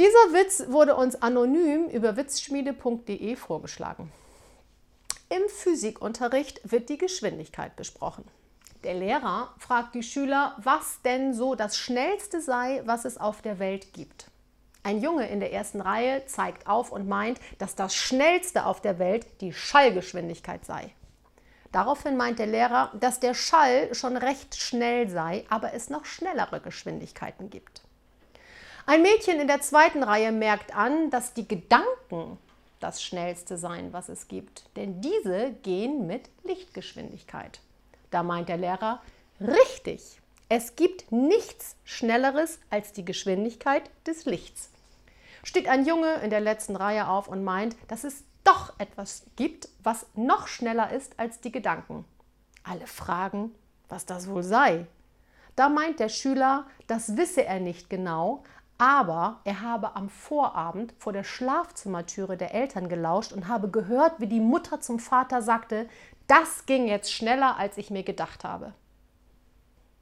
Dieser Witz wurde uns anonym über witzschmiede.de vorgeschlagen. Im Physikunterricht wird die Geschwindigkeit besprochen. Der Lehrer fragt die Schüler, was denn so das Schnellste sei, was es auf der Welt gibt. Ein Junge in der ersten Reihe zeigt auf und meint, dass das Schnellste auf der Welt die Schallgeschwindigkeit sei. Daraufhin meint der Lehrer, dass der Schall schon recht schnell sei, aber es noch schnellere Geschwindigkeiten gibt. Ein Mädchen in der zweiten Reihe merkt an, dass die Gedanken das schnellste seien, was es gibt, denn diese gehen mit Lichtgeschwindigkeit. Da meint der Lehrer, richtig, es gibt nichts Schnelleres als die Geschwindigkeit des Lichts. Steht ein Junge in der letzten Reihe auf und meint, dass es doch etwas gibt, was noch schneller ist als die Gedanken. Alle fragen, was das wohl sei. Da meint der Schüler, das wisse er nicht genau, aber er habe am Vorabend vor der Schlafzimmertüre der Eltern gelauscht und habe gehört, wie die Mutter zum Vater sagte, das ging jetzt schneller, als ich mir gedacht habe.